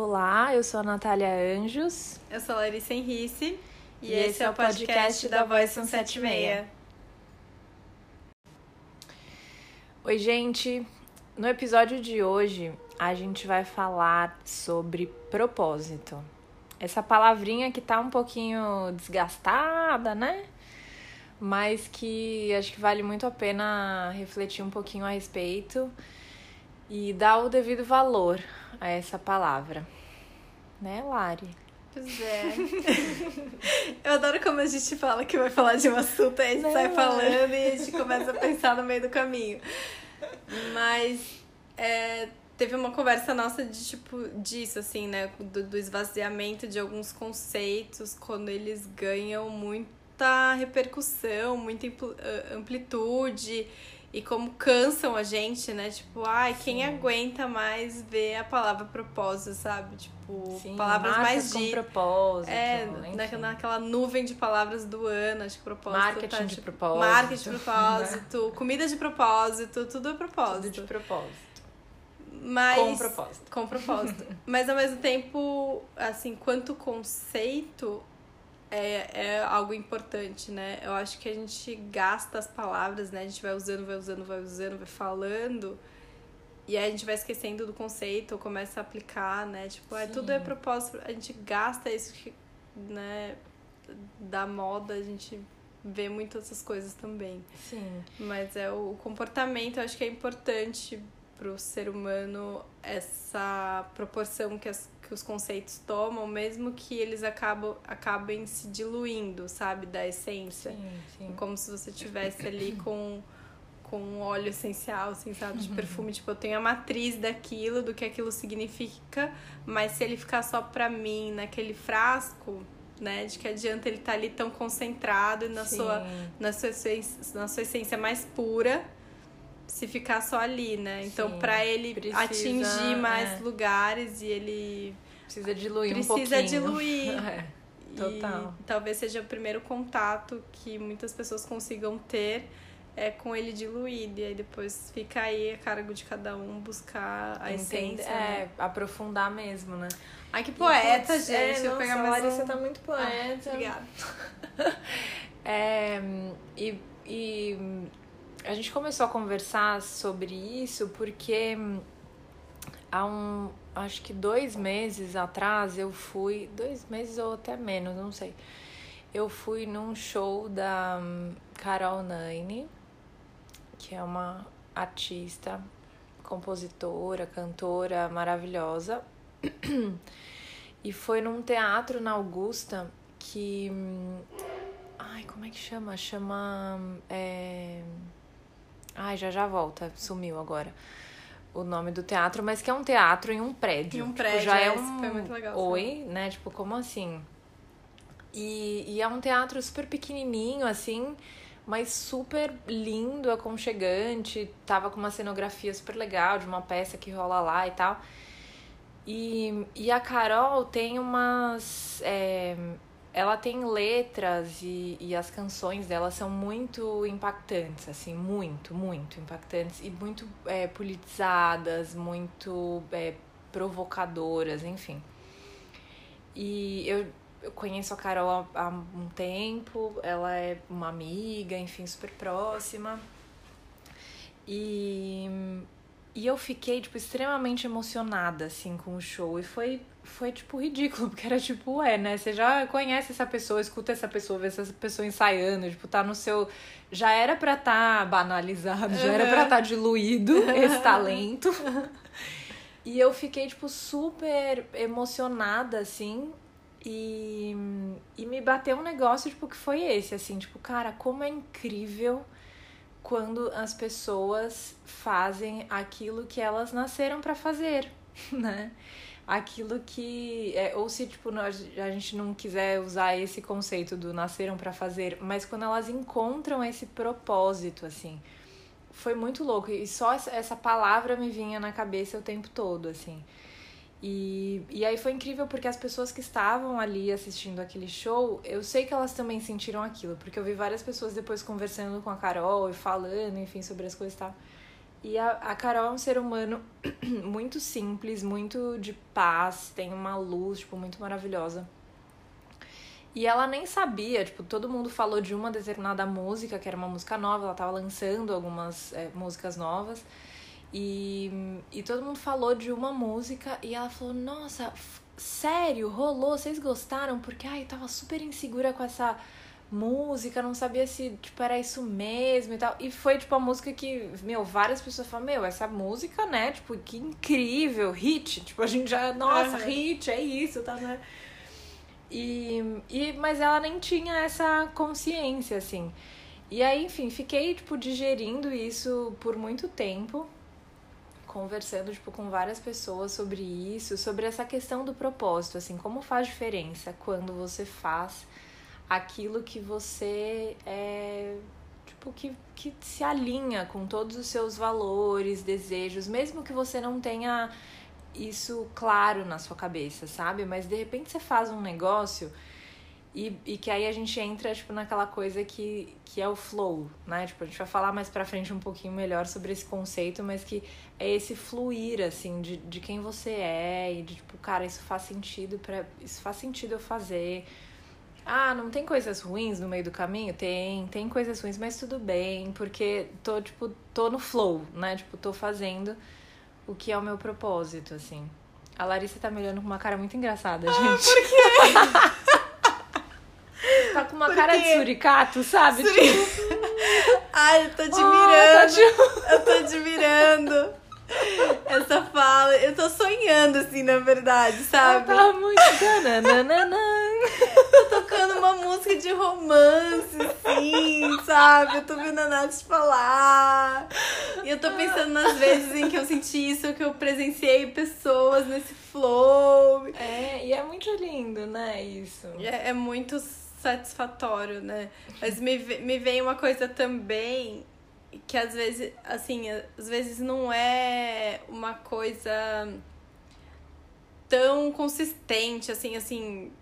Olá, eu sou a Natália Anjos. Eu sou a Larissa Henrice. E, e esse é o podcast da Voz 176. Oi, gente. No episódio de hoje, a gente vai falar sobre propósito. Essa palavrinha que tá um pouquinho desgastada, né? Mas que acho que vale muito a pena refletir um pouquinho a respeito e dar o devido valor a essa palavra. Né, Lari? Pois é. Eu adoro como a gente fala que vai falar de um assunto, aí a gente Não, sai falando e a gente começa a pensar no meio do caminho. Mas é, teve uma conversa nossa de tipo disso, assim, né? Do, do esvaziamento de alguns conceitos quando eles ganham muita repercussão, muita amplitude e como cansam a gente, né? Tipo, ai, Sim. quem aguenta mais ver a palavra propósito, sabe? Tipo, Sim, palavras mais de propósito. É, na, naquela nuvem de palavras do ano, acho que propósito. Marketing tá, de tipo, propósito. Marketing de propósito, comida de propósito, tudo é propósito. Tudo de propósito. Mas, com propósito. Com propósito. Mas ao mesmo tempo, assim, quanto conceito, é, é algo importante, né? Eu acho que a gente gasta as palavras, né? A gente vai usando, vai usando, vai usando, vai falando. E aí a gente vai esquecendo do conceito, ou começa a aplicar, né? Tipo, ah, tudo é propósito. A gente gasta isso, né? Da moda, a gente vê muitas essas coisas também. Sim. Mas é o comportamento, eu acho que é importante pro ser humano essa proporção que as que os conceitos tomam, mesmo que eles acabam, acabem se diluindo, sabe, da essência. Sim, sim. Como se você tivesse ali com com um óleo essencial, assim, sabe, de uhum. perfume. Tipo, eu tenho a matriz daquilo, do que aquilo significa, mas se ele ficar só pra mim naquele frasco, né, de que adianta ele estar tá ali tão concentrado na sua, na sua, na sua essência mais pura, se ficar só ali, né? Então, para ele precisa, atingir mais é. lugares e ele precisa diluir precisa um pouquinho. diluir. É, total. E talvez seja o primeiro contato que muitas pessoas consigam ter é com ele diluído. E aí depois fica aí a cargo de cada um buscar a Entende, essência. É, né? aprofundar mesmo, né? Ai, que poeta, e, gente. É, eu pegar mais Larissa um... tá muito ah, poeta. Obrigada. é, e, e a gente começou a conversar sobre isso porque há um, acho que dois meses atrás eu fui, dois meses ou até menos, não sei. Eu fui num show da Carol Naine, que é uma artista, compositora, cantora maravilhosa. E foi num teatro na Augusta que. Ai, como é que chama? Chama. É... Ai, já já volta, sumiu agora o nome do teatro, mas que é um teatro em um prédio. Em um prédio, tipo, já é, é um foi muito legal. Oi, né? Tipo, como assim? E, e é um teatro super pequenininho, assim, mas super lindo, aconchegante. Tava com uma cenografia super legal de uma peça que rola lá e tal. E, e a Carol tem umas. É, ela tem letras e, e as canções dela são muito impactantes, assim, muito, muito impactantes e muito é, politizadas, muito é, provocadoras, enfim. E eu, eu conheço a Carol há, há um tempo, ela é uma amiga, enfim, super próxima. E, e eu fiquei, tipo, extremamente emocionada, assim, com o show. E foi foi, tipo, ridículo, porque era tipo, é, né? Você já conhece essa pessoa, escuta essa pessoa, vê essa pessoa ensaiando, tipo, tá no seu. Já era pra tá banalizado, já era pra tá diluído esse talento. E eu fiquei, tipo, super emocionada, assim. E, e me bateu um negócio, tipo, que foi esse, assim, tipo, cara, como é incrível quando as pessoas fazem aquilo que elas nasceram para fazer, né? aquilo que. É, ou se tipo, a gente não quiser usar esse conceito do nasceram para fazer, mas quando elas encontram esse propósito, assim. Foi muito louco. E só essa palavra me vinha na cabeça o tempo todo, assim. E, e aí foi incrível porque as pessoas que estavam ali assistindo aquele show, eu sei que elas também sentiram aquilo, porque eu vi várias pessoas depois conversando com a Carol e falando, enfim, sobre as coisas e tal. E a, a Carol é um ser humano muito simples, muito de paz, tem uma luz, tipo, muito maravilhosa. E ela nem sabia, tipo, todo mundo falou de uma determinada música, que era uma música nova, ela tava lançando algumas é, músicas novas. E, e todo mundo falou de uma música e ela falou: Nossa, sério, rolou, vocês gostaram? Porque ai, eu tava super insegura com essa música, não sabia se tipo, era isso mesmo e tal. E foi tipo a música que, meu, várias pessoas falaram: Meu, essa música, né? Tipo, que incrível, hit. Tipo, a gente já, nossa, hit, é isso, tá, né? E, e, mas ela nem tinha essa consciência, assim. E aí, enfim, fiquei, tipo, digerindo isso por muito tempo, conversando, tipo, com várias pessoas sobre isso, sobre essa questão do propósito, assim, como faz diferença quando você faz aquilo que você é, tipo, que, que se alinha com todos os seus valores, desejos, mesmo que você não tenha isso claro na sua cabeça, sabe? Mas de repente você faz um negócio e, e que aí a gente entra, tipo, naquela coisa que, que é o flow, né? Tipo, a gente vai falar mais pra frente um pouquinho melhor sobre esse conceito, mas que é esse fluir, assim, de, de quem você é e de, tipo, cara, isso faz sentido para Isso faz sentido eu fazer. Ah, não tem coisas ruins no meio do caminho? Tem, tem coisas ruins, mas tudo bem, porque tô, tipo, tô no flow, né? Tipo, tô fazendo o que é o meu propósito, assim. A Larissa tá me olhando com uma cara muito engraçada, ah, gente. Por quê? tá com uma por cara de suricato, sabe? Suri... Tipo... Ai, eu tô admirando. Oh, tá... Eu tô admirando. Essa fala, eu tô sonhando assim, na verdade, sabe? Ela tá muito. tô tocando uma música de romance, sim, sabe? Eu tô vendo a Nath falar. E eu tô pensando nas vezes em que eu senti isso, que eu presenciei pessoas nesse flow. É, e é muito lindo, né? Isso. É, é muito satisfatório, né? Mas me, me vem uma coisa também que às vezes, assim, às vezes não é uma coisa tão consistente, assim, assim,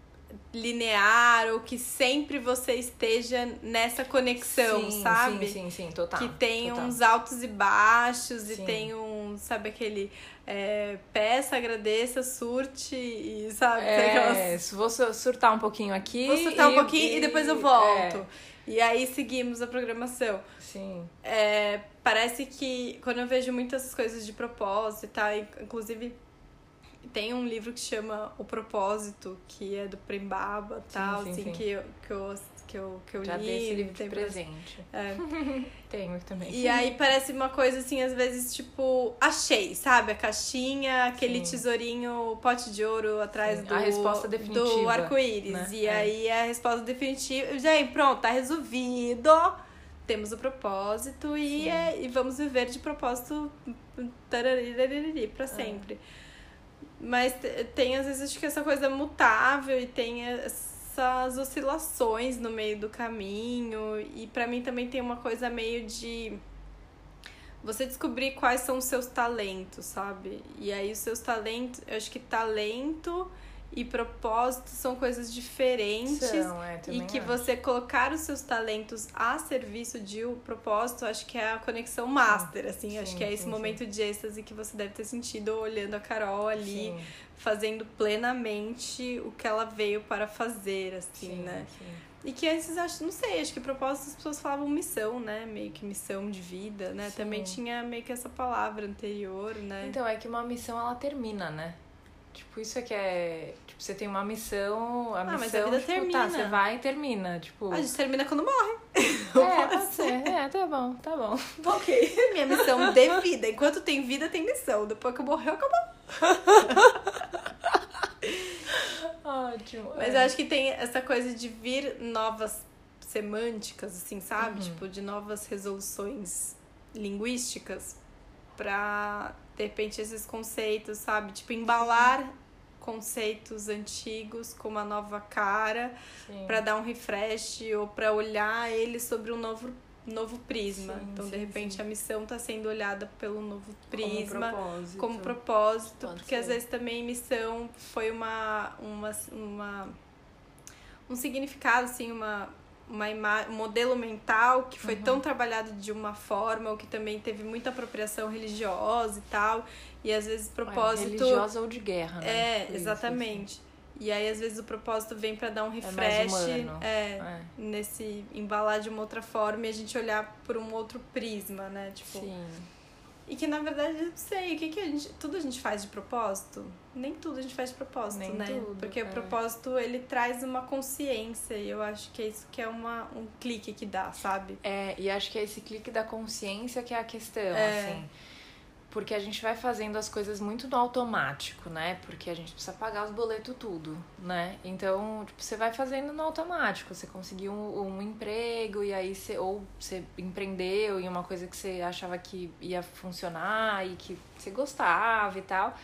linear ou que sempre você esteja nessa conexão, sim, sabe? Sim, sim, sim, total. Que tem total. uns altos e baixos sim. e tem um, sabe aquele é, peça, agradeça, surte e sabe? É, aquelas... vou surtar um pouquinho aqui. Vou surtar e, um pouquinho e, e depois eu volto. É. E aí seguimos a programação. Sim. É, parece que quando eu vejo muitas coisas de propósito e tal, inclusive tem um livro que chama O Propósito, que é do Prembaba e tal, sim, assim, sim. Que, eu, que eu que eu, que eu Já li. dei esse livro de presente. É. Tenho também. E aí parece uma coisa assim, às vezes, tipo, achei, sabe? A caixinha, aquele Sim. tesourinho, pote de ouro atrás Sim. do, a resposta definitiva, do arco-íris. Né? E é. aí a resposta definitiva. Gente, pronto, tá resolvido. Temos o propósito e, é, e vamos viver de propósito para sempre. É. Mas tem, às vezes, acho que essa coisa mutável e tem essas oscilações no meio do caminho. E para mim também tem uma coisa meio de você descobrir quais são os seus talentos, sabe? E aí os seus talentos, eu acho que talento e propósito são coisas diferentes são, é, e que acho. você colocar os seus talentos a serviço de um propósito, acho que é a conexão master, assim, sim, acho que é esse sim, momento sim. de êxtase que você deve ter sentido olhando a Carol ali, fazendo plenamente o que ela veio para fazer, assim, né? E que antes, acho, não sei, acho que propósito as pessoas falavam missão, né? Meio que missão de vida, né? Também tinha meio que essa palavra anterior, né? Então, é que uma missão ela termina, né? Tipo, isso é que é. Tipo, você tem uma missão. A ah, missão, mas a vida tipo, termina. Tá, você vai e termina. Tipo. A gente termina quando morre. É, pode ser. É, tá bom, tá bom. Ok. Minha missão de vida. Enquanto tem vida, tem missão. Depois que eu morrer, acabou. Ótimo. Mas é. eu acho que tem essa coisa de vir novas semânticas, assim, sabe? Uhum. Tipo, de novas resoluções linguísticas pra, de repente, esses conceitos, sabe? Tipo, embalar conceitos antigos com uma nova cara para dar um refresh ou para olhar eles sobre um novo novo prisma. Sim, então, sim, de repente, sim. a missão está sendo olhada pelo novo prisma, como propósito, como propósito porque ser. às vezes também missão foi uma, uma, uma um significado, assim, uma uma um modelo mental que foi uhum. tão trabalhado de uma forma, ou que também teve muita apropriação religiosa e tal. E às vezes o propósito. É, religiosa ou de guerra, né? É, tipo exatamente. Isso, E aí, às vezes, o propósito vem para dar um é refresh é, é, é, nesse embalar de uma outra forma e a gente olhar por um outro prisma, né? Tipo, Sim. E que na verdade, eu não sei, o que, que a gente. Tudo a gente faz de propósito? Nem tudo a gente faz de propósito, Nem né? Tudo, Porque é. o propósito ele traz uma consciência e eu acho que é isso que é uma, um clique que dá, sabe? É, e acho que é esse clique da consciência que é a questão, é. assim porque a gente vai fazendo as coisas muito no automático, né? Porque a gente precisa pagar os boletos tudo, né? Então, tipo, você vai fazendo no automático. Você conseguiu um, um, emprego e aí você ou você empreendeu em uma coisa que você achava que ia funcionar e que você gostava e tal.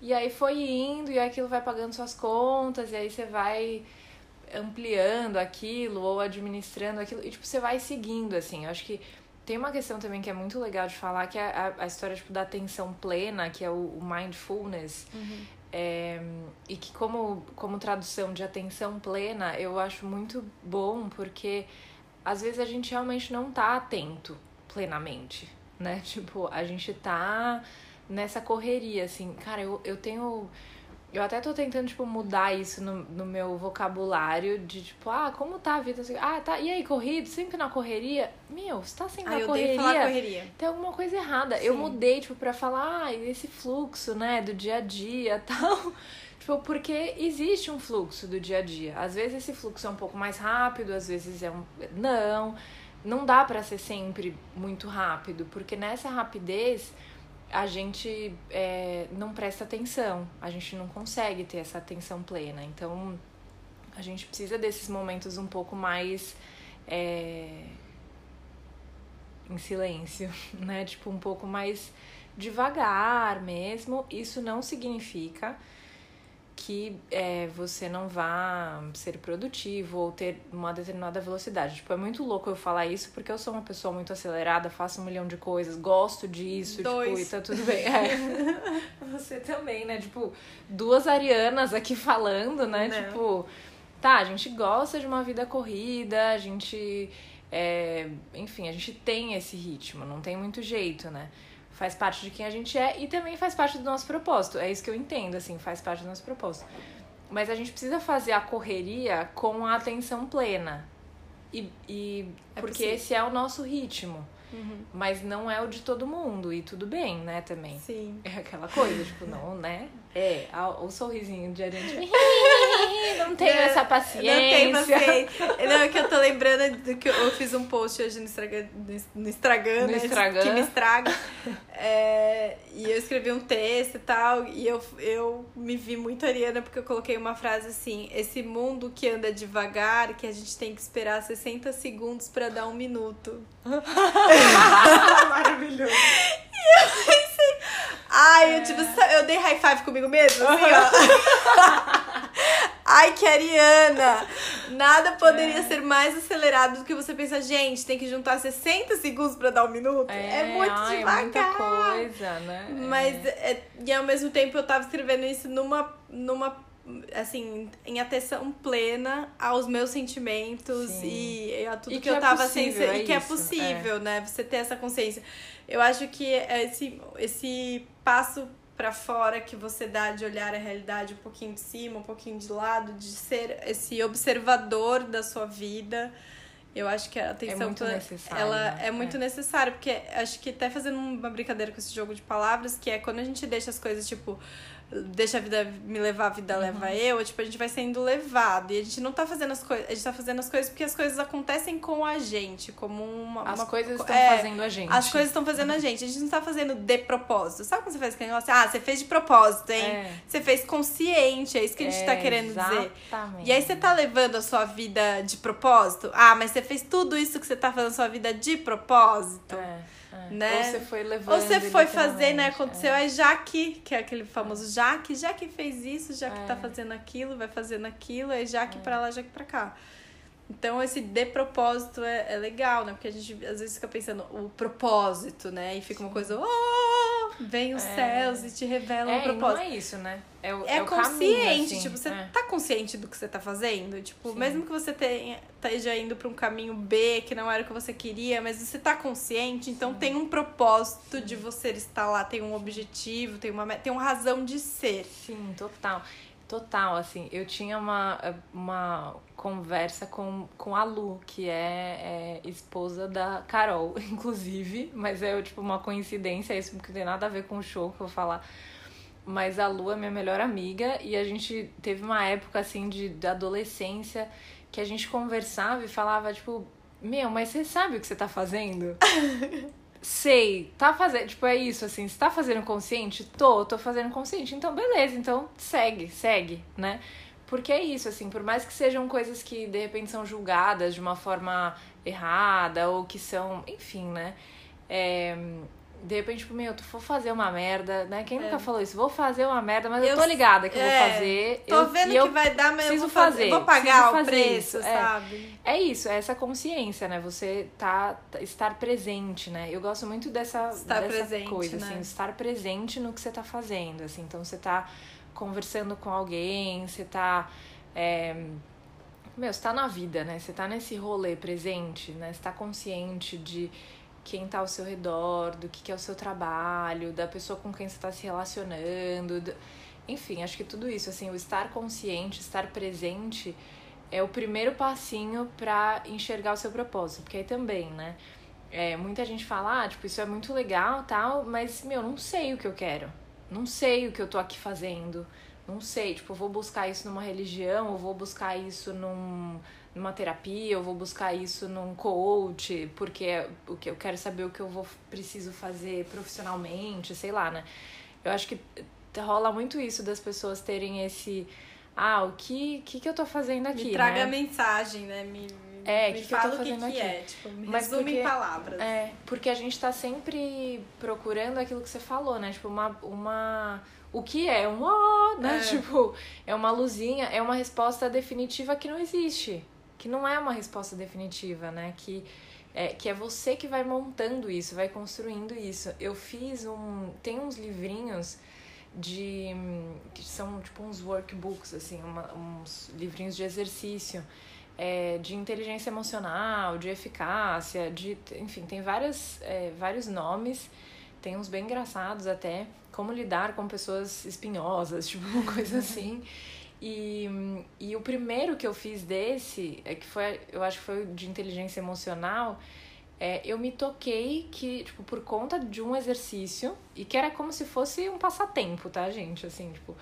E aí foi indo e aquilo vai pagando suas contas e aí você vai ampliando aquilo ou administrando aquilo e tipo você vai seguindo assim. Eu acho que tem uma questão também que é muito legal de falar, que é a, a história tipo, da atenção plena, que é o, o mindfulness. Uhum. É, e que como, como tradução de atenção plena, eu acho muito bom, porque às vezes a gente realmente não tá atento plenamente, né? Tipo, a gente tá nessa correria, assim. Cara, eu, eu tenho eu até tô tentando, tipo, mudar isso no, no meu vocabulário de, tipo, ah, como tá a vida? Ah, tá, e aí, corrido? Sempre na correria? Meu, você tá sempre ah, na correria, falar correria. Tem alguma coisa errada. Sim. Eu mudei, tipo, pra falar, ah, esse fluxo, né, do dia a dia tal. Tipo, porque existe um fluxo do dia a dia. Às vezes esse fluxo é um pouco mais rápido, às vezes é um. Não. Não dá para ser sempre muito rápido, porque nessa rapidez a gente é, não presta atenção, a gente não consegue ter essa atenção plena. Então, a gente precisa desses momentos um pouco mais é, em silêncio, né? Tipo, um pouco mais devagar mesmo. Isso não significa que é, você não vá ser produtivo ou ter uma determinada velocidade. Tipo, é muito louco eu falar isso porque eu sou uma pessoa muito acelerada, faço um milhão de coisas, gosto disso, Dois. tipo, e tá tudo bem. É. você também, né? Tipo, duas arianas aqui falando, né? Não. Tipo, tá, a gente gosta de uma vida corrida, a gente. É, enfim, a gente tem esse ritmo, não tem muito jeito, né? Faz parte de quem a gente é e também faz parte do nosso propósito. É isso que eu entendo, assim, faz parte do nosso propósito. Mas a gente precisa fazer a correria com a atenção plena. E, e é porque possível. esse é o nosso ritmo. Uhum. Mas não é o de todo mundo, e tudo bem, né, também. Sim. É aquela coisa, tipo, não, né? É, o sorrisinho de adiante. não tenho não, essa paciência. Não tenho paciência. Não, é que eu tô lembrando do que eu fiz um post hoje no Instagram, no Instagram, no né? Instagram. Que me estraga. É, e eu escrevi um texto e tal, e eu, eu me vi muito ariana porque eu coloquei uma frase assim: esse mundo que anda devagar, que a gente tem que esperar 60 segundos para dar um minuto. Maravilhoso. E eu pensei, ai, eu, tipo, eu dei high five comigo mesmo, assim, ó. Ai, que Ariana! Nada poderia é. ser mais acelerado do que você pensa, gente, tem que juntar 60 segundos para dar um minuto. É, é muito ai, devagar. É muita coisa, né? Mas, é, e ao mesmo tempo, eu tava escrevendo isso numa, numa assim, em atenção plena aos meus sentimentos e, e a tudo e que, que, eu é tava possível, sem é e que é isso, possível, é. né? Você ter essa consciência. Eu acho que esse, esse passo para fora que você dá de olhar a realidade um pouquinho de cima, um pouquinho de lado, de ser esse observador da sua vida. Eu acho que a atenção é muito necessário, ela né? é muito é. necessária, porque acho que até fazendo uma brincadeira com esse jogo de palavras, que é quando a gente deixa as coisas tipo deixa a vida me levar, a vida uhum. leva eu, tipo, a gente vai sendo levado. E a gente não tá fazendo as coisas. A gente tá fazendo as coisas porque as coisas acontecem com a gente, como uma. As uma, coisas estão é, fazendo a gente. As coisas estão fazendo a gente. A gente não tá fazendo de propósito. Sabe quando você faz aquele negócio? Ah, você fez de propósito, hein? É. Você fez consciente, é isso que a gente é, tá querendo exatamente. dizer. E aí você tá levando a sua vida de propósito? Ah, mas você fez tudo isso que você tá fazendo a sua vida de propósito? É. Né? Ou você foi levando. Ou você foi fazer, né? Aconteceu, é. é Jaque, que é aquele famoso Jaque. Jaque fez isso, Jaque é. tá fazendo aquilo, vai fazendo aquilo, é Jaque é. pra lá, Jaque pra cá. Então, esse de propósito é, é legal, né? Porque a gente às vezes fica pensando o propósito, né? E fica uma coisa, oh! Vem os é... céus e te revelam é, um propósito. não é isso, né? É, o, é, é o consciente, caminho, assim. tipo, você é. tá consciente do que você tá fazendo? Tipo, Sim. mesmo que você tenha, esteja indo pra um caminho B, que não era o que você queria, mas você tá consciente, então Sim. tem um propósito Sim. de você estar lá, tem um objetivo, tem uma, tem uma razão de ser. Sim, total. Total, assim, eu tinha uma, uma conversa com, com a Lu, que é, é esposa da Carol, inclusive, mas é tipo uma coincidência, isso não tem nada a ver com o show que eu vou falar. Mas a Lu é minha melhor amiga e a gente teve uma época assim de, de adolescência que a gente conversava e falava, tipo, meu, mas você sabe o que você tá fazendo? sei, tá fazendo, tipo, é isso, assim, você tá fazendo consciente? Tô, tô fazendo consciente, então beleza, então segue, segue, né? Porque é isso, assim, por mais que sejam coisas que de repente são julgadas de uma forma errada ou que são, enfim, né? É, de repente, tipo, meu, tu for fazer uma merda, né? Quem é. nunca falou isso? Vou fazer uma merda, mas eu, eu tô ligada que eu é, vou fazer. Tô eu, vendo que vai dar, mas eu vou fazer. fazer. Vou pagar o preço, isso. sabe? É, é isso, é essa consciência, né? Você tá, tá, estar presente, né? Eu gosto muito dessa, estar dessa presente, coisa, né? assim, estar presente no que você tá fazendo, assim. Então, você tá conversando com alguém, você tá... É, meu, você tá na vida, né? Você tá nesse rolê presente, né? Você tá consciente de quem está ao seu redor, do que, que é o seu trabalho, da pessoa com quem você está se relacionando. Do... Enfim, acho que tudo isso, assim, o estar consciente, estar presente é o primeiro passinho para enxergar o seu propósito. Porque aí também, né? É, muita gente fala, ah, tipo, isso é muito legal tal, mas, meu, não sei o que eu quero. Não sei o que eu tô aqui fazendo. Não sei, tipo, vou buscar isso numa religião, eu vou buscar isso num numa terapia, eu vou buscar isso num coach, porque é o que eu quero saber o que eu vou preciso fazer profissionalmente, sei lá, né? Eu acho que rola muito isso das pessoas terem esse ah, o que que, que eu tô fazendo aqui, Me traga né? a mensagem, né? Me, é, me que fala que eu tô o que, fazendo que é, tipo, me Mas resume porque, em palavras. É, porque a gente tá sempre procurando aquilo que você falou, né? Tipo, uma, uma o que é um ó, né? É. Tipo, é uma luzinha, é uma resposta definitiva que não existe que não é uma resposta definitiva, né? Que é, que é você que vai montando isso, vai construindo isso. Eu fiz um. Tem uns livrinhos de. que são tipo uns workbooks, assim, uma, uns livrinhos de exercício. É, de inteligência emocional, de eficácia, de. Enfim, tem várias, é, vários nomes, tem uns bem engraçados até. Como lidar com pessoas espinhosas, tipo, uma coisa assim. E, e o primeiro que eu fiz desse, é que foi, eu acho que foi de inteligência emocional, é, eu me toquei que, tipo, por conta de um exercício, e que era como se fosse um passatempo, tá, gente? Assim, tipo,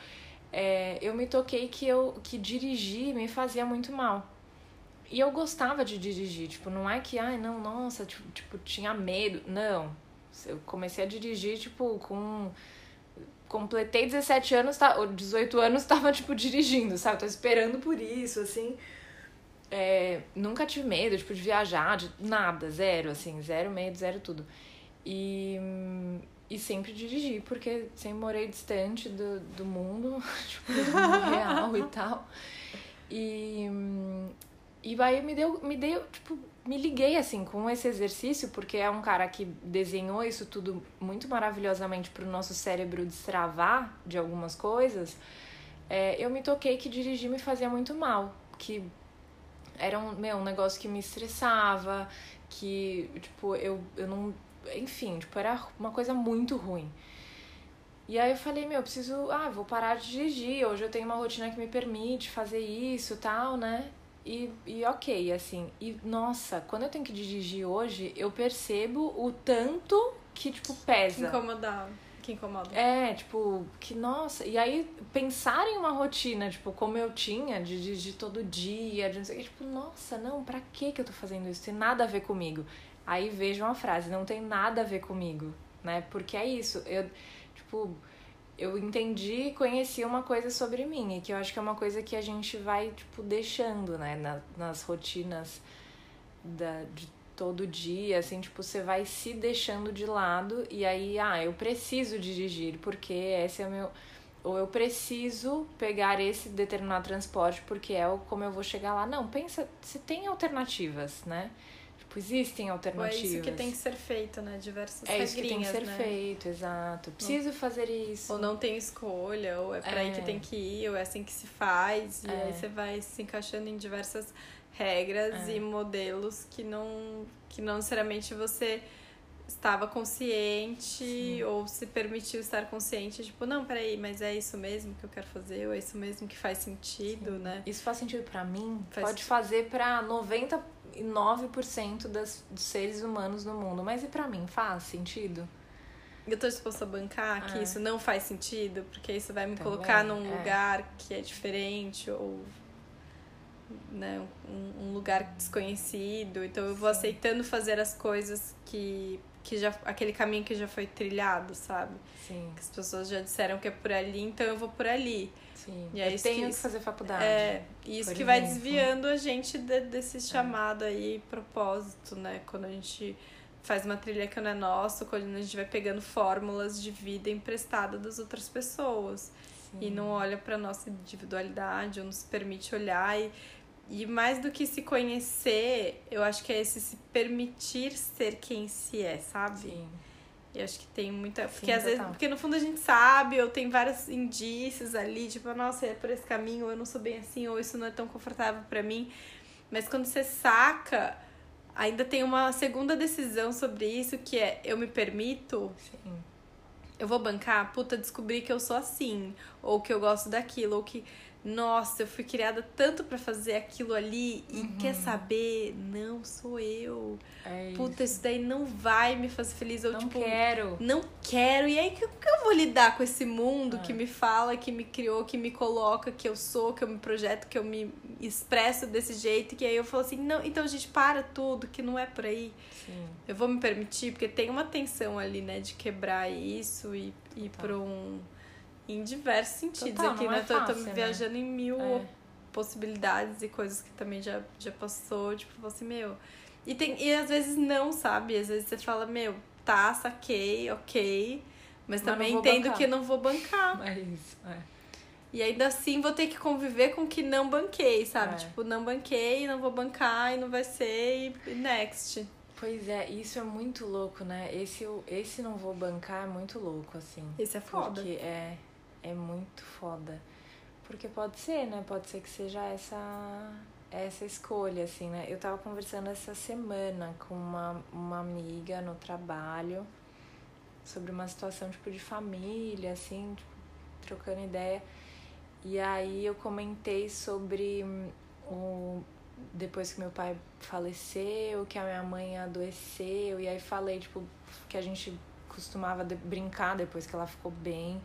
é, eu me toquei que eu que dirigir me fazia muito mal. E eu gostava de dirigir, tipo, não é que, ai, não, nossa, tipo, tipo tinha medo. Não. Eu comecei a dirigir, tipo, com completei 17 anos, tá, ou 18 anos, tava, tipo, dirigindo, sabe? Tô esperando por isso, assim. É, nunca tive medo, tipo, de viajar, de nada, zero, assim, zero medo, zero tudo. E, e sempre dirigi, porque sempre morei distante do, do mundo, tipo, do mundo real e tal. E, e aí me deu, me deu, tipo, me liguei assim com esse exercício, porque é um cara que desenhou isso tudo muito maravilhosamente para o nosso cérebro destravar de algumas coisas. É, eu me toquei que dirigir me fazia muito mal, que era um, meu, um negócio que me estressava, que, tipo, eu, eu não. Enfim, tipo, era uma coisa muito ruim. E aí eu falei, meu, eu preciso. Ah, vou parar de dirigir. Hoje eu tenho uma rotina que me permite fazer isso tal, né? E, e ok, assim. E nossa, quando eu tenho que dirigir hoje, eu percebo o tanto que, tipo, pesa. Que incomoda. Que incomoda. É, tipo, que nossa. E aí, pensar em uma rotina, tipo, como eu tinha, de dirigir todo dia, de não sei o que, tipo, nossa, não, pra que que eu tô fazendo isso? Tem nada a ver comigo. Aí vejo uma frase, não tem nada a ver comigo, né? Porque é isso. Eu, tipo eu entendi e conheci uma coisa sobre mim, e que eu acho que é uma coisa que a gente vai, tipo, deixando, né, Na, nas rotinas da, de todo dia, assim, tipo, você vai se deixando de lado, e aí, ah, eu preciso dirigir, porque esse é o meu. Ou eu preciso pegar esse determinado transporte, porque é como eu vou chegar lá. Não, pensa, se tem alternativas, né? Tipo, existem alternativas. Ou é isso que tem que ser feito, né? Diversas É isso que tem que ser né? feito, exato. Preciso fazer isso. Ou não tem escolha, ou é pra aí que É. tem que ir, ou é assim que se faz. E É. aí você vai se encaixando em diversas regras É. e modelos que não, que não necessariamente você estava consciente Sim. ou se permitiu estar consciente. Tipo, não, peraí, mas é isso mesmo que eu quero fazer? Ou é isso mesmo que faz sentido, né? Isso faz sentido pra mim? Faz Pode fazer pra 99% das, dos seres humanos no mundo. Mas e pra mim? Faz sentido? Eu tô disposta a bancar que É. isso não faz sentido, porque isso vai me Também, colocar num é. lugar que é diferente ou né, um, um lugar desconhecido. Então eu vou Sim. aceitando fazer as coisas que, que já aquele caminho que já foi trilhado, sabe? Sim, Que as pessoas já disseram que é por ali, então eu vou por ali. Sim. E é eu isso que tenho que, isso- fazer faculdade. É, e isso que vai exemplo. É. desviando a gente de- desse chamado aí, propósito, né? Quando a gente faz uma trilha que não é nossa, quando a gente vai pegando fórmulas de vida emprestada das outras pessoas. Sim. E não olha pra nossa individualidade, ou não se permite olhar. E, e mais do que se conhecer, eu acho que é esse se permitir ser quem se é, sabe? Sim. E acho que tem muita. Porque Sim, às vezes, porque no fundo a gente sabe, ou tem vários indícios ali, tipo, nossa, é por esse caminho, ou eu não sou bem assim, ou isso não é tão confortável pra mim. Mas quando você saca, ainda tem uma segunda decisão sobre isso, que é eu me permito, Sim. eu vou bancar, puta, descobri que eu sou assim, ou que eu gosto daquilo, ou que, nossa, eu fui criada tanto pra fazer aquilo ali e Uhum. quer saber, não sou eu. É Puta, isso. daí não vai me fazer feliz, ou Não tipo, quero. não quero. E aí, que, que eu vou lidar com esse mundo Ah. que me fala, que me criou, que me coloca, que eu sou, que eu me projeto, que eu me expresso desse jeito? Que aí eu falo assim, não, então, gente, para tudo, que não é por aí. Sim. Eu vou me permitir, porque tem uma tensão ali, né, de quebrar isso e ir Total. pra um. Em diversos sentidos Total, aqui, né? é tô, tô fácil, né? viajando em mil É. possibilidades e coisas que também já, já passou, tipo, assim, meu. E, tem, e às vezes não, sabe? Às vezes você fala, meu, tá, saquei, ok. Mas Mas também entendo bancar. que não vou bancar. É isso. É. E ainda assim vou ter que conviver com o que não banquei, sabe? É. Tipo, não banquei, não vou bancar e não vai ser e next. Pois é, isso é muito louco, né? Esse, esse não vou bancar é muito louco, assim. Esse é foda. Porque é, é muito foda. Porque pode ser, né? Pode ser que seja essa, essa escolha, assim, né? Eu tava conversando essa semana com uma, uma amiga no trabalho sobre uma situação, tipo, de família, assim, tipo, trocando ideia. E aí eu comentei sobre o depois que meu pai faleceu, que a minha mãe adoeceu, e aí falei, tipo, que a gente costumava brincar depois que ela ficou bem,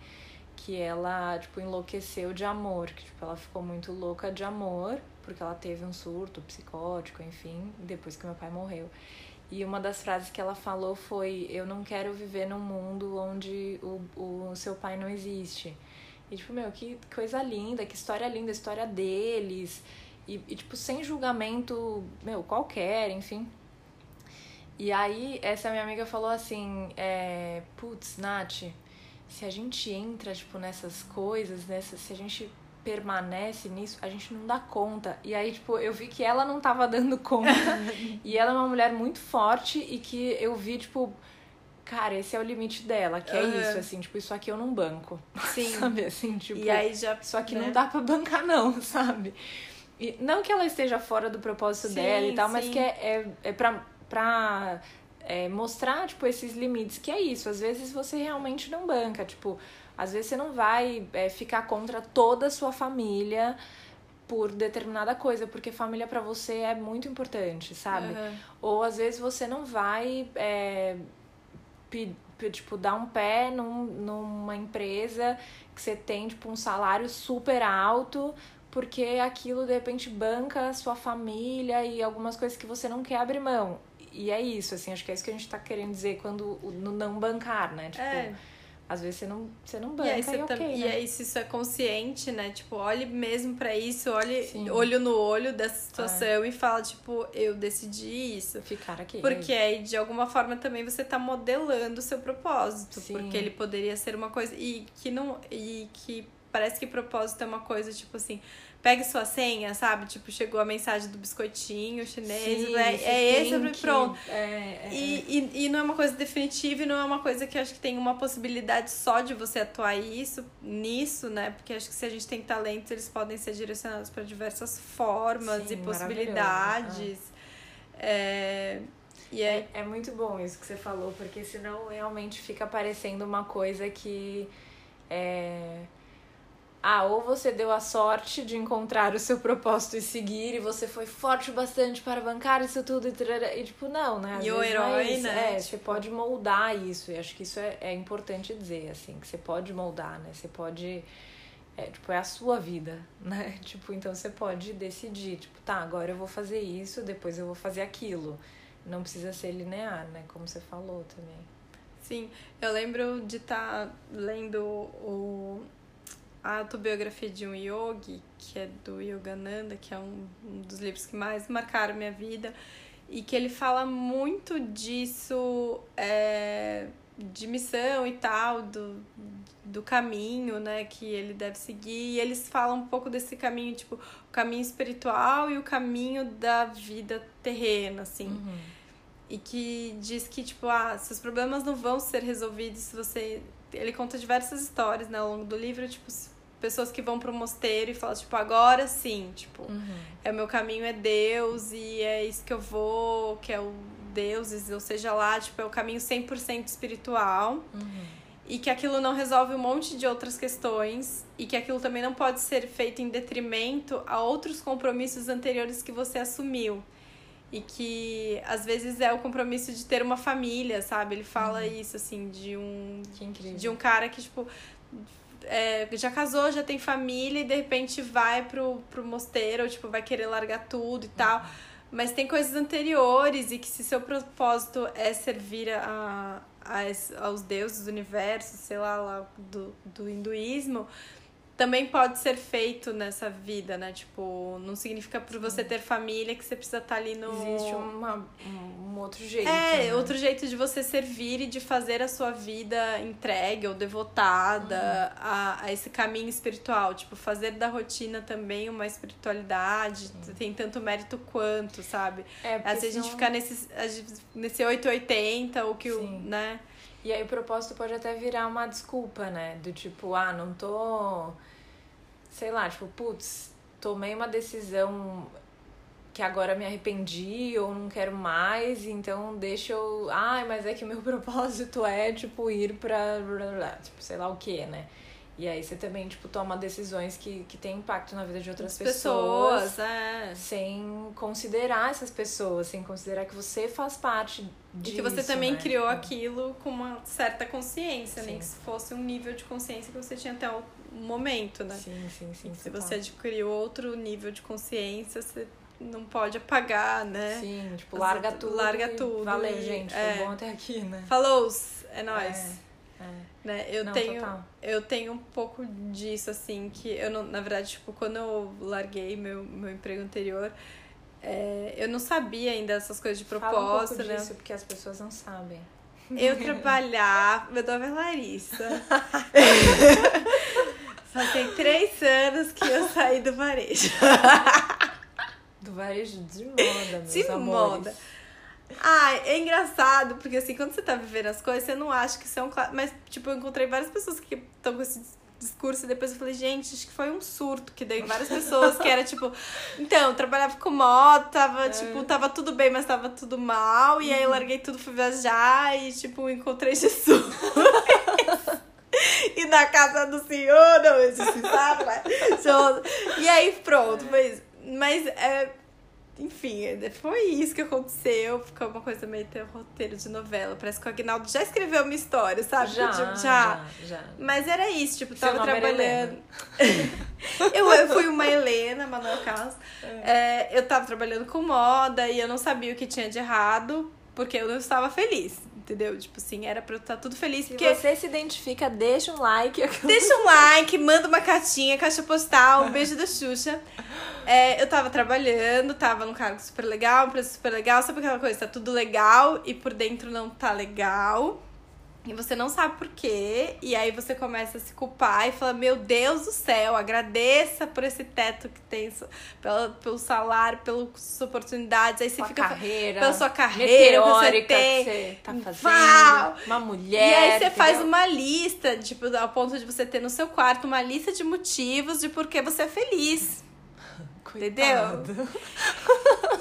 que ela, tipo, enlouqueceu de amor, que, tipo, ela ficou muito louca de amor, porque ela teve um surto psicótico, enfim, depois que meu pai morreu. E uma das frases que ela falou foi: Eu não quero viver num mundo onde o, o seu pai não existe. E, tipo, meu, que coisa linda, que história linda, história deles. E, e, tipo, sem julgamento, meu, qualquer, enfim. E aí, essa minha amiga falou assim: é, Putz, Nath, se a gente entra, tipo, nessas coisas, nessa, se a gente permanece nisso, a gente não dá conta. E aí, tipo, eu vi que ela não tava dando conta. e ela é uma mulher muito forte e que eu vi, tipo, cara, esse é o limite dela, que é isso, assim, tipo, isso aqui eu não banco. Sim. Sabe, assim, tipo... e aí já. Isso aqui né? não dá pra bancar, não, sabe? E não que ela esteja fora do propósito Sim, dela e tal, mas sim. que é, é, é pra, pra é, mostrar, tipo, esses limites. Que é isso, às vezes você realmente não banca, tipo... Às vezes você não vai é, ficar contra toda a sua família por determinada coisa, porque família pra você é muito importante, sabe? Aham. Ou às vezes você não vai, é, tipo, dar um pé num, numa empresa que você tem, tipo, um salário super alto, porque aquilo, de repente, banca a sua família e algumas coisas que você não quer abrir mão. E é isso, assim, acho que é isso que a gente tá querendo dizer quando no não bancar, né? Tipo, É. às vezes você não, você não E banca aí, e, você ok, tam- e né? aí, se isso é consciente, né? Tipo, olhe mesmo pra isso, olhe Sim. É. olho no olho dessa situação e fala, tipo, eu decidi isso. Ficar aqui. Porque aí, de alguma forma, também você tá modelando o seu propósito. Sim. Porque ele poderia ser uma coisa. E que não. E que parece que propósito é uma coisa, tipo assim, pegue sua senha, sabe? Tipo, chegou a mensagem do biscoitinho chinês, Sim, você é esse, que- pronto. É, é, E, e, e não é uma coisa definitiva e não é uma coisa que acho que tem uma possibilidade só de você atuar isso, nisso, né? Porque acho que se a gente tem talentos, eles podem ser direcionados para diversas formas Sim, e possibilidades. É, e é, É, é muito bom isso que você falou, porque senão realmente fica parecendo uma coisa que é. Ah, ou você deu a sorte de encontrar o seu propósito e seguir, e você foi forte o bastante para bancar isso tudo, e, tarará, e tipo, não, né? Às E o é herói, isso. né? É, você pode moldar isso, e acho que isso é, é importante dizer, assim, que você pode moldar, né? Você pode. É, tipo, é a sua vida, né? Tipo, então você pode decidir, tipo, tá, agora eu vou fazer isso, depois eu vou fazer aquilo. Não precisa ser linear, né? Como você falou também. Sim, eu lembro de estar lendo o, a autobiografia de um yogi, que é do Yogananda, que é um, um dos livros que mais marcaram minha vida, e que ele fala muito disso, é, de missão e tal, do, do caminho, né, que ele deve seguir, e eles falam um pouco desse caminho, tipo, o caminho espiritual e o caminho da vida terrena, assim. Uhum. E que diz que, tipo, ah, seus problemas não vão ser resolvidos se você. Ele conta diversas histórias, né, ao longo do livro, tipo, s- pessoas que vão pro mosteiro e falam, tipo, agora sim, tipo, Uhum. é o meu caminho é Deus e é isso que eu vou, que é o deuses, ou seja lá, tipo, é o caminho 100% espiritual Uhum. e que aquilo não resolve um monte de outras questões e que aquilo também não pode ser feito em detrimento a outros compromissos anteriores que você assumiu. E que às vezes é o compromisso de ter uma família, sabe? Ele fala isso, assim, de um, Que incrível. de um cara que, tipo, é, já casou, já tem família e de repente vai pro, pro mosteiro, ou, tipo, vai querer largar tudo e tal. Mas tem coisas anteriores e que se seu propósito é servir a, a, aos deuses do universo, sei lá, lá do, do hinduísmo, também pode ser feito nessa vida, né? Tipo, não significa por você ter família que você precisa estar ali no. Existe uma, um, um outro jeito. É, né? outro jeito de você servir e de fazer a sua vida entregue ou devotada a, a esse caminho espiritual. Tipo, fazer da rotina também uma espiritualidade. Tem tanto mérito quanto, sabe? É, porque Às vezes a gente senão- fica nesse, nesse 880, o que o, né? E aí o propósito pode até virar uma desculpa, né? Do tipo, ah, não tô. Sei lá, tipo, putz, tomei uma decisão que agora me arrependi ou não quero mais, então deixa eu. Ai, mas é que meu propósito é, tipo, ir pra. Tipo, sei lá o que, né? E aí você também, tipo, toma decisões que, que têm impacto na vida de outras pessoas. Pessoas, é. Sem considerar essas pessoas, sem considerar que você faz parte E disso. que você também né? criou Tipo, aquilo com uma certa consciência, nem Sim. que se fosse um nível de consciência que você tinha até o momento, né? Sim, sim, sim. Se você adquiriu outro nível de consciência, você não pode apagar, né? Sim, tipo, Você larga tudo. larga tudo Valeu, e- gente. é. Foi bom até aqui, né? Falou, é nóis. É, é. Né? Eu, Não, tenho, total. eu tenho um pouco disso, assim, que eu não, na verdade, tipo, quando eu larguei meu, meu emprego anterior, é, eu não sabia ainda essas coisas de Fala um propósito, né? disso, porque as pessoas não sabem. Eu trabalhava. Meu nome é Larissa. Fazem três anos que eu saí do varejo. Do varejo de moda, meus De amores. moda. Ai, é engraçado, porque assim, quando você tá vivendo as coisas, você não acha que isso é um. Mas, tipo, eu encontrei várias pessoas que estão com esse dis- discurso e depois eu falei, gente, acho que foi um surto que deu em várias pessoas, que era tipo, então, eu trabalhava com moto, tava, tipo, tava tudo bem, mas tava tudo mal, e aí eu larguei tudo, fui viajar e, tipo, encontrei Jesus. e na casa do Senhor, não existe, sabe? E aí, pronto, mas, mas é, enfim, foi isso que aconteceu. Ficou uma coisa meio ter roteiro de novela. Parece que o Agnaldo já escreveu uma história, sabe? Já, Tipo, já, já. Mas era isso, tipo, Seu tava trabalhando. eu, eu fui uma Helena, Manuel Carlos. É, eu tava trabalhando com moda e eu não sabia o que tinha de errado, porque eu não estava feliz. Entendeu? Tipo assim, era pra eu estar tudo feliz. Se Porque você se identifica, deixa um like. Deixa um like, manda uma cartinha, caixa postal, um beijo da Xuxa. É, eu tava trabalhando, tava num cargo super legal, um preço super legal, sabe aquela coisa, tá tudo legal e por dentro não tá legal. E você não sabe por quê. E aí você começa a se culpar e fala: Meu Deus do céu, agradeça por esse teto que tem, pelo, pelo salário, pelas oportunidades. Aí você Sua fica. carreira. Pela sua carreira, que você tem. que você tá fazendo. Uau! Uma mulher. E aí você faz uma lista, tipo, ao ponto de você ter no seu quarto uma lista de motivos de por que você é feliz. Coitado.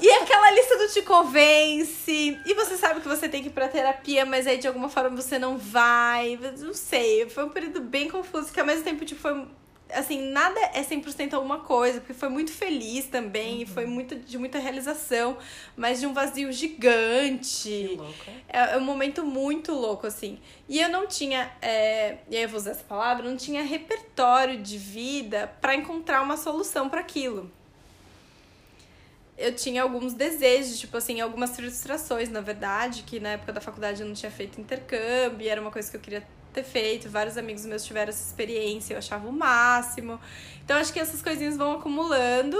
E aquela lista não te convence. E você sabe que você tem que ir pra terapia, mas aí de alguma forma você não vai. Não sei. Foi um período bem confuso, que ao mesmo tempo, tipo, foi. Assim, nada é 100% alguma coisa, porque foi muito feliz também, e foi muito, de muita realização, mas de um vazio Que gigante. louco, hein? É, é um momento muito louco, assim. E eu não tinha, é, e aí eu vou usar essa palavra, não tinha repertório de vida pra encontrar uma solução para aquilo. Eu tinha alguns desejos, tipo assim, algumas frustrações, na verdade, que na época da faculdade eu não tinha feito intercâmbio, e era uma coisa que eu queria ter feito. Vários amigos meus tiveram essa experiência, eu achava o máximo. Então acho que essas coisinhas vão acumulando.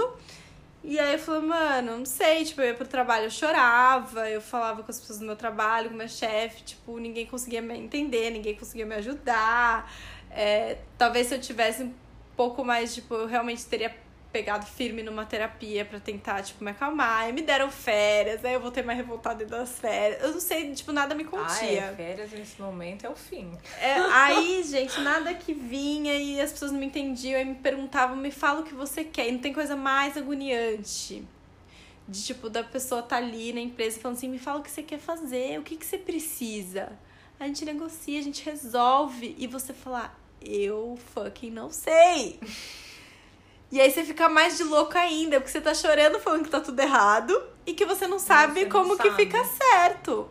E aí eu falei, mano, não sei, tipo, eu ia pro trabalho, eu chorava, eu falava com as pessoas do meu trabalho, com o meu chefe, tipo, ninguém conseguia me entender, ninguém conseguia me ajudar. É, talvez se eu tivesse um pouco mais, tipo, eu realmente teria pegado firme numa terapia pra tentar, tipo, me acalmar. E me deram férias, aí eu voltei mais revoltada das férias. Eu não sei, tipo, nada me Ah, contia. é, férias nesse momento é o fim. É, aí, gente, nada que vinha e as pessoas não me entendiam e me perguntavam, me fala o que você quer. E não tem coisa mais agoniante. De tipo, da pessoa tá ali na empresa falando assim, me fala o que você quer fazer, o que, que você precisa. A gente negocia, a gente resolve. E você falar, eu fucking não sei. E aí você fica mais de louco ainda, porque você tá chorando falando que tá tudo errado e que você não sabe Você não como que sabe. fica certo.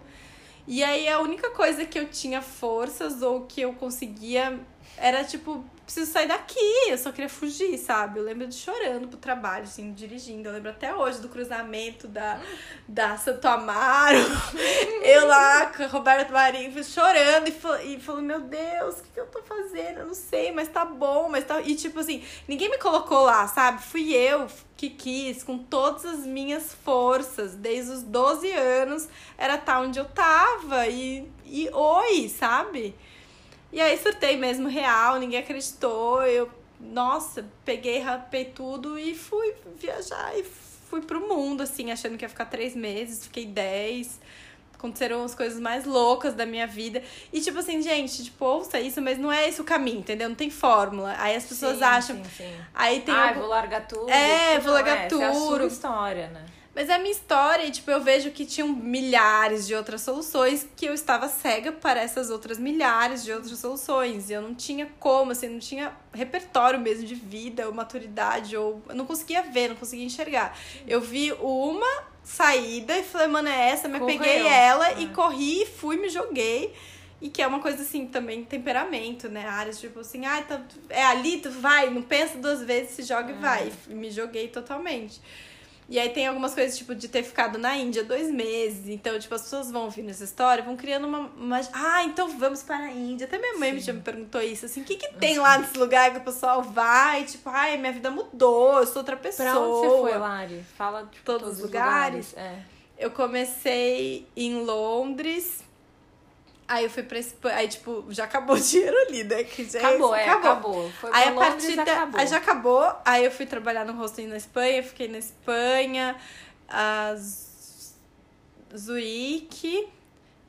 E aí a única coisa que eu tinha forças ou que eu conseguia era tipo, preciso sair daqui, eu só queria fugir, sabe? Eu lembro de chorando pro trabalho, assim, dirigindo. Eu lembro até hoje do cruzamento da, da Santo Amaro. eu lá com Roberto Marinho chorando e, fal- e falando, meu Deus, o que, que eu tô fazendo? Eu não sei, mas tá bom, mas tá. E tipo assim, ninguém me colocou lá, sabe? Fui eu que quis, com todas as minhas forças, desde os 12 anos, era tá onde eu tava. E, e oi, sabe? E aí surtei mesmo real, ninguém acreditou. Eu, nossa, peguei, rapei tudo e fui viajar e fui pro mundo, assim, achando que ia ficar três meses, fiquei dez. Aconteceram as coisas mais loucas da minha vida. E tipo assim, gente, tipo, ouça isso, mas não é esse o caminho, entendeu? Não tem fórmula. Aí as pessoas Sim, acham. Sim, sim. Aí tem ah, algum- vou largar tudo. É, vou largar essa É a sua tudo. história, né? Mas é a minha história, e tipo, eu vejo que tinham milhares de outras soluções que eu estava cega para essas outras milhares de outras soluções. E eu não tinha como, assim, não tinha repertório mesmo de vida ou maturidade, ou eu não conseguia ver, não conseguia enxergar. Eu vi uma saída e falei, mano, é essa, me Correu. peguei ela e É. corri, fui, me joguei. E que é uma coisa assim, também temperamento, né? Áreas tipo assim, ah, tá, é ali, tu vai, não pensa duas vezes, se joga e vai. E me joguei totalmente. E aí tem algumas coisas, tipo, de ter ficado na Índia dois meses. Então, tipo, as pessoas vão ouvindo essa história, vão criando uma. uma ah, então vamos para a Índia. Até minha mãe Sim. já me perguntou isso, assim, o que, que tem lá nesse lugar que o pessoal vai? Tipo, ai, minha vida mudou, eu sou outra pessoa. Pra onde você foi, Lari? Fala tipo, Todos todos os os lugares? lugares. É. Eu comecei em Londres. Aí eu fui pra Espanha. Aí, tipo, já acabou o dinheiro ali, né? Que já Acabou, é, acabou. Foi Aí a partir da. acabou. Aí já acabou. Aí eu fui trabalhar no hosting na Espanha, fiquei na Espanha, a Zurique,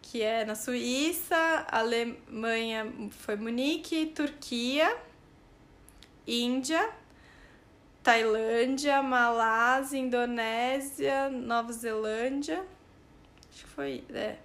que é na Suíça, Alemanha foi Munique, Turquia, Índia, Tailândia, Malásia, Indonésia, Nova Zelândia. Acho que foi. É.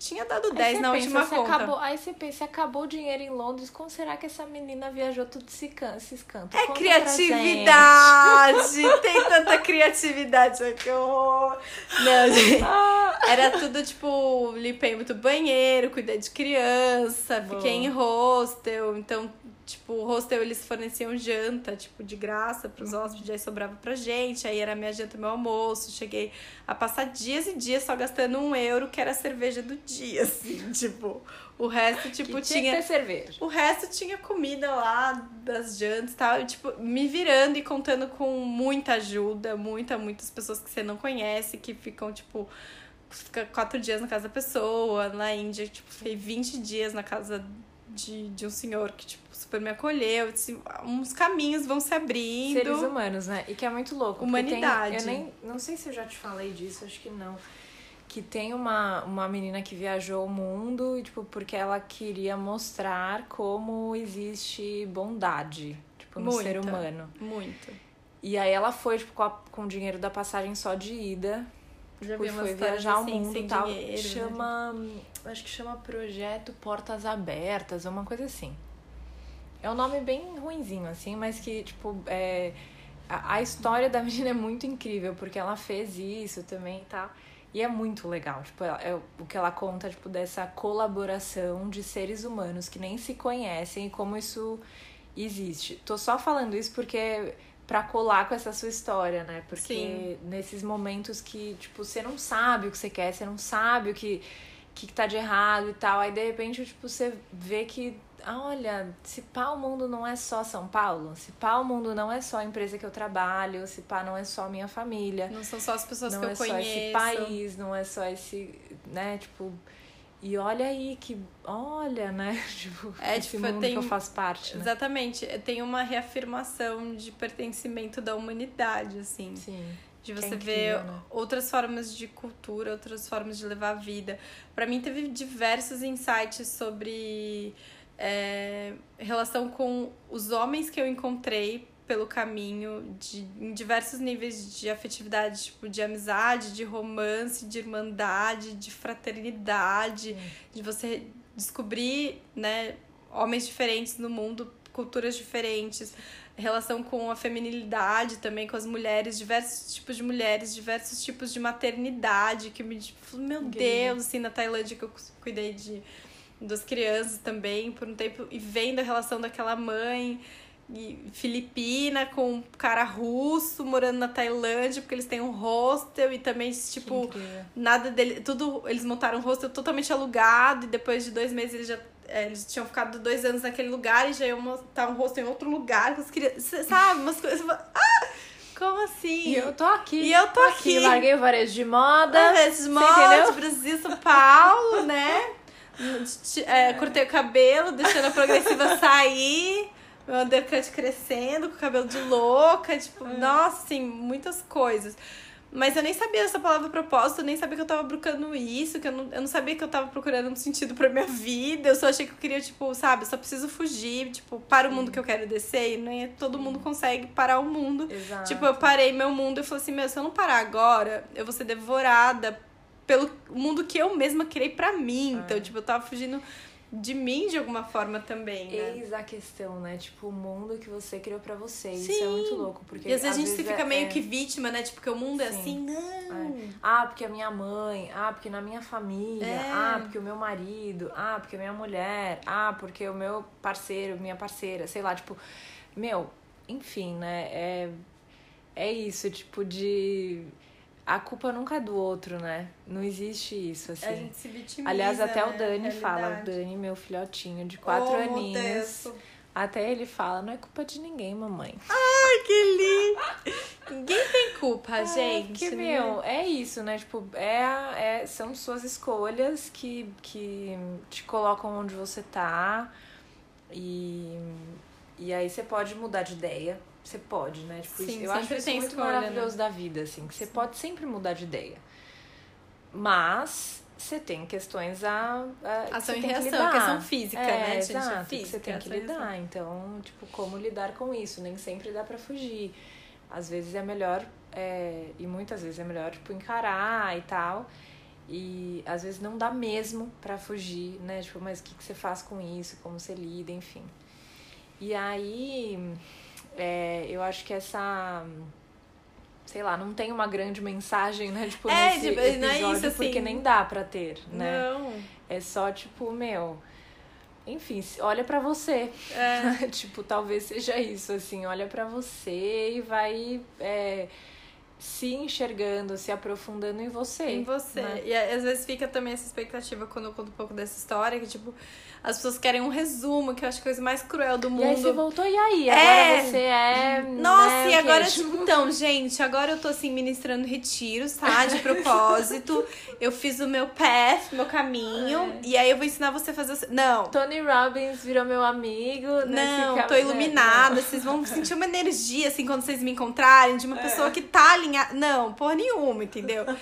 Tinha dado Aí 10 você na pensa, última conta. Acabou, aí você pensa, acabou o dinheiro em Londres, como será que essa menina viajou tudo can- esses cantos? É Conta criatividade! Tem tanta criatividade. horror. Não, gente. Ah. Era tudo tipo, limpei muito banheiro, cuidei de criança, Boa. fiquei em hostel. Então, tipo, o hostel eles forneciam janta, tipo, de graça pros hóspedes, aí sobrava pra gente. Aí era minha janta, meu almoço. Cheguei a passar dias e dias só gastando um euro, que era a cerveja do dia, assim, tipo. O resto, tipo, tinha tinha. que ter cerveja. O resto tinha comida lá das jantas e tal. E, tipo, me virando e contando com muita ajuda, muita, muitas pessoas que você não conhece, que ficam, tipo, fica quatro dias na casa da pessoa. Na Índia, tipo, fiquei 20 dias na casa de, de um senhor que, tipo, super me acolheu. Assim, uns caminhos vão se abrindo. Seres humanos, né? E que é muito louco. Humanidade. Tem, eu nem. Não sei se eu já te falei disso, acho que não. Que tem uma, uma menina que viajou o mundo, e, tipo, porque ela queria mostrar como existe bondade, tipo, no ser humano. Muito. E aí ela foi, tipo, com, a- com o dinheiro da passagem só de ida. Já foi histórias viajar assim, o mundo e tal. dinheiro, né? chama. Acho que chama Projeto Portas Abertas, uma coisa assim. É um nome bem ruinzinho, assim, mas que, tipo, é. A, a história da menina é muito incrível, porque ela fez isso também e tal. E é muito legal, tipo, ela- é o que ela conta, tipo, dessa colaboração de seres humanos que nem se conhecem e como isso existe. Tô só falando isso porque pra colar com essa sua história, né? Porque Sim. nesses momentos que, tipo, você não sabe o que você quer, você não sabe o que, que, que tá de errado e tal, aí de repente, tipo, você vê que, ah, olha, se pá o mundo não é só São Paulo, se pá o mundo não é só a empresa que eu trabalho, se pá não é só a minha família, Não são só as pessoas não que eu é só conheço. esse país, não é só esse, né, tipo... E olha aí que, olha, né, tipo, É, esse tipo, mundo tem- que eu faço parte, né? Exatamente. Tem uma reafirmação de pertencimento da humanidade, assim. Sim. De é você incrível, ver né? outras formas de cultura, outras formas de levar a vida. Pra mim, teve diversos insights sobre é, relação com os homens que eu encontrei pelo caminho, de, em diversos níveis de afetividade, tipo, de amizade, de romance, de irmandade, de fraternidade, de você descobrir, né, homens diferentes no mundo, culturas diferentes, relação com a feminilidade também, com as mulheres, diversos tipos de mulheres, diversos tipos de maternidade, que me tipo, meu Incrível. Deus, assim, na Tailândia que eu cuidei de das crianças também por um tempo e vendo a relação daquela mãe filipina com um cara russo morando na Tailândia, porque eles têm um hostel e também, tipo, nada dele. Tudo. Eles montaram um hostel totalmente alugado e depois de dois meses eles já. é, eles tinham ficado dois anos naquele lugar e já iam montar um hostel em outro lugar com as crianças. Sabe? Umas coisas. Ah! Como assim? E eu tô aqui. E eu tô aqui. Larguei o varejo de moda. Vezes, Você moda, entendeu? Brasil, São Paulo, né? É, cortei o cabelo, deixando a progressiva sair, meu undercut crescendo, com o cabelo de louca, tipo, É. nossa, assim, muitas coisas. Mas eu nem sabia essa palavra propósito, eu nem sabia que eu tava procurando isso, que eu não, eu não sabia que eu tava procurando um sentido pra minha vida. Eu só achei que eu queria, tipo, sabe, eu só preciso fugir, tipo, para o mundo que eu quero descer. E nem todo mundo consegue parar o mundo. Exato. Tipo, eu parei meu mundo e falei assim, meu, se eu não parar agora, eu vou ser devorada pelo mundo que eu mesma criei pra mim. É. Então, tipo, eu tava fugindo de mim de alguma forma também, né? Eis a questão, né? Tipo, o mundo que você criou pra você. Isso Sim. é muito louco. Porque E às vezes a gente fica é- meio é- que vítima, né? Tipo, que o mundo é Sim. assim, não. Ah, porque a minha mãe. Ah, porque na minha família. É. Ah, porque o meu marido. Ah, porque a minha mulher. Ah, porque o meu parceiro, minha parceira. Sei lá, tipo. Meu, enfim, né? É, é isso, tipo, de. A culpa nunca é do outro, né? Não existe isso, assim. A gente se vitimiza, Aliás, até o né? Dani fala, o. Dani, meu filhotinho de quatro Oh, aninhos. modesto. Até ele fala, não é culpa de ninguém, mamãe. Ai, que lindo! Ninguém tem culpa, gente. Porque, né? meu, é isso, né? Tipo, é, é, são suas escolhas que, que te colocam onde você tá. E, e aí você pode mudar de ideia. Você pode, né? Tipo, Sim, eu acho isso muito escolha, maravilhoso da vida, assim. Que você pode sempre mudar de ideia. Mas você tem questões a. a Ação que e que reação, lidar. questão física, É, né, gente? É Exato, que física, você tem que lidar. Então, tipo, como lidar com isso? Nem sempre dá pra fugir. Às vezes é melhor, é, e muitas vezes é melhor, tipo, encarar e tal. E às vezes não dá mesmo pra fugir, né? Tipo, mas o que, que você faz com isso? Como você lida, enfim. E aí, é, eu acho que essa. Sei lá, não tem uma grande mensagem, né? Tipo, É, nesse tipo, não é episódio, isso, assim. porque nem dá pra ter, né? Não. É só, tipo, meu. Enfim, olha pra você. É. tipo, talvez seja isso, assim. Olha pra você e vai é, se enxergando, se aprofundando em você. em você. né? E às vezes fica também essa expectativa quando eu conto um pouco dessa história, que tipo, as pessoas querem um resumo, que eu acho a coisa mais cruel do E aí você mundo. voltou, e aí? É. Agora você é. Nossa, né, e agora, arquétipo. então, gente, agora eu tô assim ministrando retiros, tá? De propósito. eu fiz o meu path, meu caminho. É. E aí eu vou ensinar você a fazer seu. Não. Tony Robbins virou meu amigo. nesse Não, tô né, iluminada. Vocês vão sentir uma energia, assim, quando vocês me encontrarem, de uma É. pessoa que tá alinhada. Não, porra nenhuma, entendeu?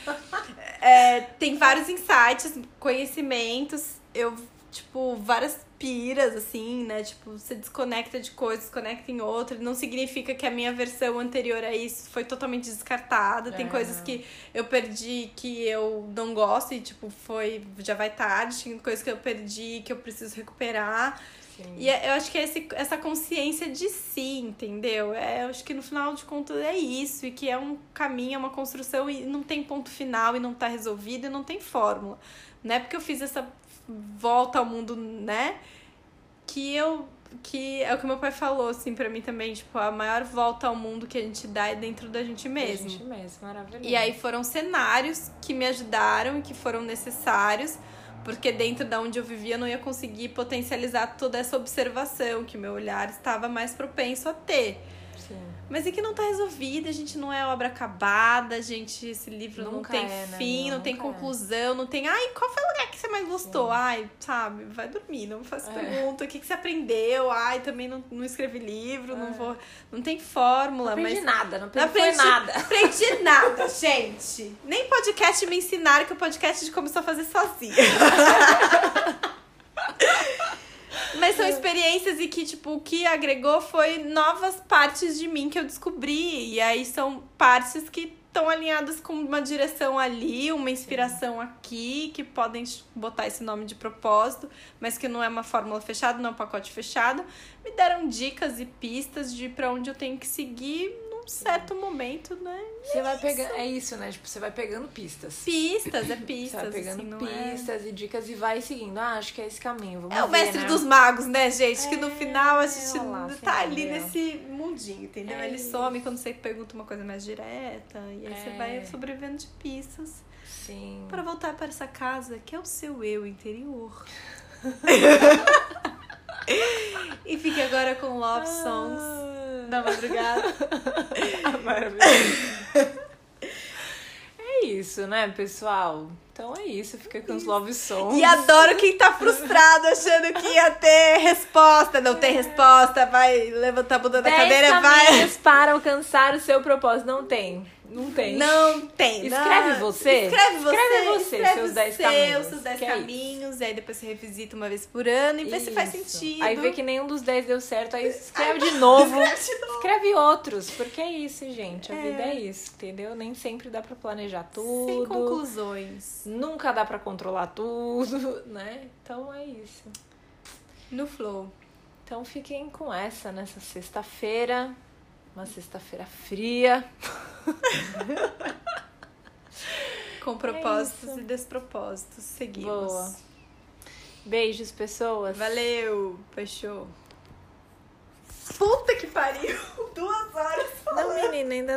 É, tem vários insights, conhecimentos. Eu, tipo, várias piras, assim, né? Tipo, você desconecta de coisas, desconecta em outra. Não significa que a minha versão anterior a isso foi totalmente descartada. Tem É. coisas que eu perdi que eu não gosto e, tipo, foi. Já vai tarde. Tem coisas que eu perdi que eu preciso recuperar. Sim. E é- eu acho que é esse, essa consciência de si, entendeu? É, eu acho que no final de contas é isso, e que é um caminho, é uma construção, e não tem ponto final, e não tá resolvido, e não tem fórmula. Não é porque eu fiz essa volta ao mundo, né? Que eu. Que é o que meu pai falou, assim, pra mim também, tipo, a maior volta ao mundo que a gente dá é dentro da gente mesmo. gente mesmo, maravilhoso. E aí foram cenários que me ajudaram e que foram necessários, porque dentro da onde eu vivia eu não ia conseguir potencializar toda essa observação que meu olhar estava mais propenso a ter. Mas é que não tá resolvido, a gente não é obra acabada, a gente, esse livro não Nunca tem é, né, fim, amiga? não tem Nunca é. conclusão, não tem. Ai, qual foi o lugar que você mais gostou? Ai, sabe, vai dormir, não faça É. pergunta. O que, que você aprendeu? Ai, também não, não escrevi livro, não É. vou. Não tem fórmula, Não aprendi mas. nada, não Não aprendi, foi aprendi, nada. aprendi nada, gente. Nem podcast me ensinaram que o podcast gente começou a fazer sozinha. Mas são experiências e que, tipo, o que agregou foi novas partes de mim que eu descobri. E aí são partes que estão alinhadas com uma direção ali, uma inspiração aqui, que podem botar esse nome de propósito, mas que não é uma fórmula fechada, não é um pacote fechado. Me deram dicas e pistas de pra onde eu tenho que seguir certo momento, né? Você vai pegando. É isso, né? Tipo, você vai pegando pistas. Pistas, é Você pistas. vai pegando assim, é... pistas e dicas e vai seguindo. Ah, acho que é esse caminho. Vamos É o ver, mestre né? dos magos, né, gente? Que no É, final a gente lá, tá você ali entendeu? nesse mundinho, entendeu? É Ele isso. some quando você pergunta uma coisa mais direta. E aí você É. vai sobrevivendo de pistas Sim. para voltar para essa casa que é o seu eu interior. e fique agora com Love Songs da madrugada. Maravilhoso. É isso, né, pessoal? Então é isso. Fica com os love songs. E adoro quem tá frustrado achando que ia ter resposta. Não tem resposta, vai levantar a bunda da cadeira, vai. para alcançar o seu propósito. Não tem. Não tem. Não tem. Escreve não. você. Escreve você. Escreve você, escreve seus os 10 seus, caminhos, seus 10 que é caminhos. e aí depois você revisita uma vez por ano e vê se faz sentido. Aí vê que nenhum dos 10 deu certo, aí escreve de novo. Escreve de novo. Escreve outros, porque é isso, gente. A É. vida é isso, entendeu? Nem sempre dá pra planejar Sem tudo. conclusões. Nunca dá pra controlar tudo, né? Então é isso. No flow. Então fiquem com essa nessa sexta-feira. Uma sexta-feira fria. Com propósitos É e despropósitos. Seguimos. Boa. Beijos, pessoas. Valeu. Fechou. Puta que pariu. Duas horas Não, menina, ainda